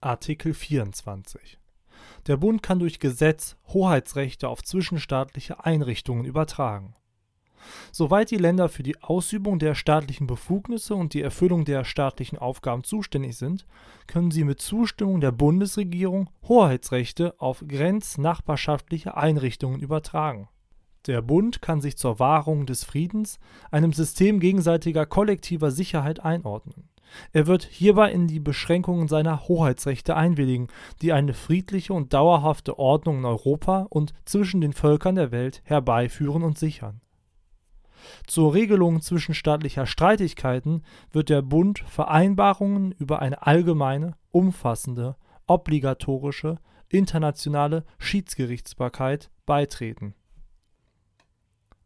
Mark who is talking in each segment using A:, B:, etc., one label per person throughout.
A: Artikel 24 Der Bund kann durch Gesetz Hoheitsrechte auf zwischenstaatliche Einrichtungen übertragen. Soweit die Länder für die Ausübung der staatlichen Befugnisse und die Erfüllung der staatlichen Aufgaben zuständig sind, können sie mit Zustimmung der Bundesregierung Hoheitsrechte auf grenznachbarschaftliche Einrichtungen übertragen. Der Bund kann sich zur Wahrung des Friedens einem System gegenseitiger kollektiver Sicherheit einordnen. Er wird hierbei in die Beschränkungen seiner Hoheitsrechte einwilligen, die eine friedliche und dauerhafte Ordnung in Europa und zwischen den Völkern der Welt herbeiführen und sichern zur Regelung zwischenstaatlicher Streitigkeiten wird der Bund Vereinbarungen über eine allgemeine, umfassende, obligatorische, internationale Schiedsgerichtsbarkeit beitreten.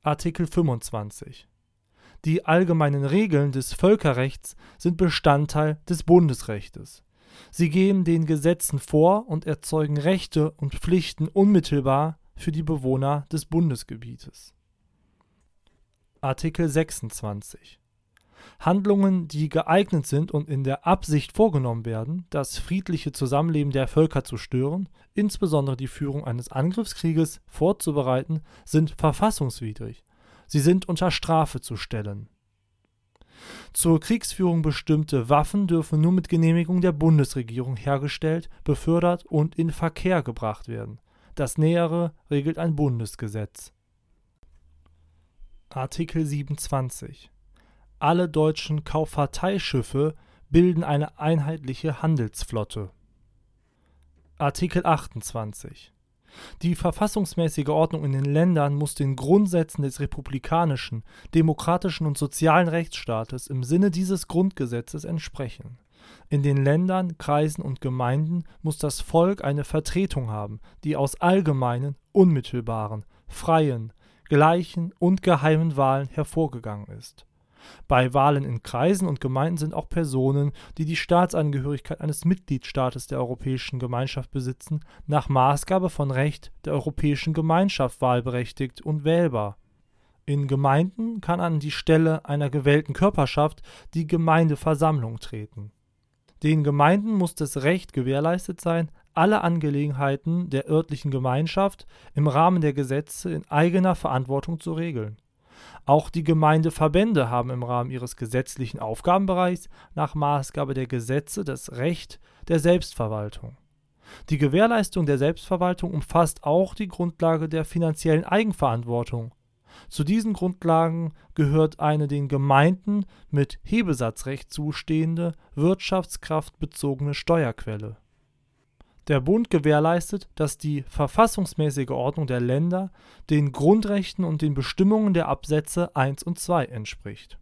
A: Artikel 25 Die allgemeinen Regeln des Völkerrechts sind Bestandteil des Bundesrechtes. Sie gehen den Gesetzen vor und erzeugen Rechte und Pflichten unmittelbar für die Bewohner des Bundesgebietes Artikel 26 Handlungen, die geeignet sind und in der Absicht vorgenommen werden, das friedliche Zusammenleben der Völker zu stören, insbesondere die Führung eines Angriffskrieges, vorzubereiten, sind verfassungswidrig. Sie sind unter Strafe zu stellen. Zur Kriegsführung bestimmte Waffen dürfen nur mit Genehmigung der Bundesregierung hergestellt, befördert und in Verkehr gebracht werden. Das Nähere regelt ein Bundesgesetz Artikel 27 Alle deutschen Kauffahrteischiffe bilden eine einheitliche Handelsflotte. Artikel 28 Die verfassungsmäßige Ordnung in den Ländern muss den Grundsätzen des republikanischen, demokratischen und sozialen Rechtsstaates im Sinne dieses Grundgesetzes entsprechen. In den Ländern, Kreisen und Gemeinden muss das Volk eine Vertretung haben, die aus allgemeinen, unmittelbaren, freien, gleichen und geheimen Wahlen hervorgegangen ist. Bei Wahlen in Kreisen und Gemeinden sind auch Personen, die die Staatsangehörigkeit eines Mitgliedstaates der Europäischen Gemeinschaft besitzen, nach Maßgabe von Recht der Europäischen Gemeinschaft wahlberechtigt und wählbar. In Gemeinden kann an die Stelle einer gewählten Körperschaft die Gemeindeversammlung treten. Den Gemeinden muss das Recht gewährleistet sein, alle Angelegenheiten der örtlichen Gemeinschaft im Rahmen der Gesetze in eigener Verantwortung zu regeln. Auch die Gemeindeverbände haben im Rahmen ihres gesetzlichen Aufgabenbereichs nach Maßgabe der Gesetze das Recht der Selbstverwaltung. Die Gewährleistung der Selbstverwaltung umfasst auch die Grundlage der finanziellen Eigenverantwortung. Zu diesen Grundlagen gehört eine den Gemeinden mit Hebesatzrecht zustehende wirtschaftskraftbezogene Steuerquelle der Bund gewährleistet, dass die verfassungsmäßige Ordnung der Länder den Grundrechten und den Bestimmungen der Absätze 1 und 2 entspricht